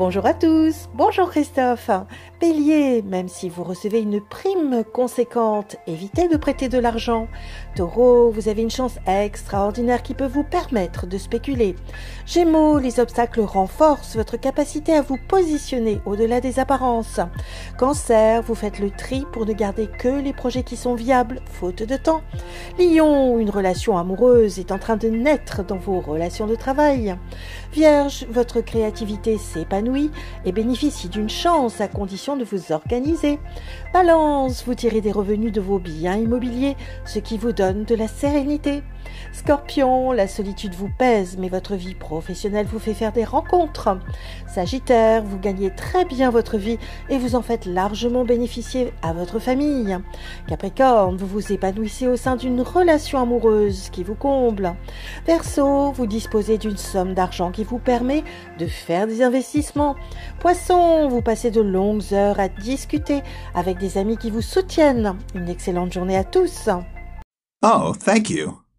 Bonjour à tous, bonjour Christophe. Bélier, même si vous recevez une prime conséquente, évitez de prêter de l'argent. Taureau, vous avez une chance extraordinaire qui peut vous permettre de spéculer. Gémeaux, les obstacles renforcent votre capacité à vous positionner au-delà des apparences. Cancer, vous faites le tri pour ne garder que les projets qui sont viables, faute de temps. Lion, une relation amoureuse est en train de naître dans vos relations de travail. Vierge, votre créativité s'épanouit et bénéficie d'une chance à condition de vous organiser. Balance, vous tirez des revenus de vos biens immobiliers, ce qui vous donne de la sérénité. Scorpion, la solitude vous pèse, mais votre vie professionnelle vous fait faire des rencontres. Sagittaire, vous gagnez très bien votre vie et vous en faites largement bénéficier à votre famille. Capricorne, vous vous épanouissez au sein d'une relation amoureuse qui vous comble. Verseau, vous disposez d'une somme d'argent qui vous permet de faire des investissements. Poisson, vous passez de longues heures à discuter avec des amis qui vous soutiennent. Une excellente journée à tous. Oh, thank you.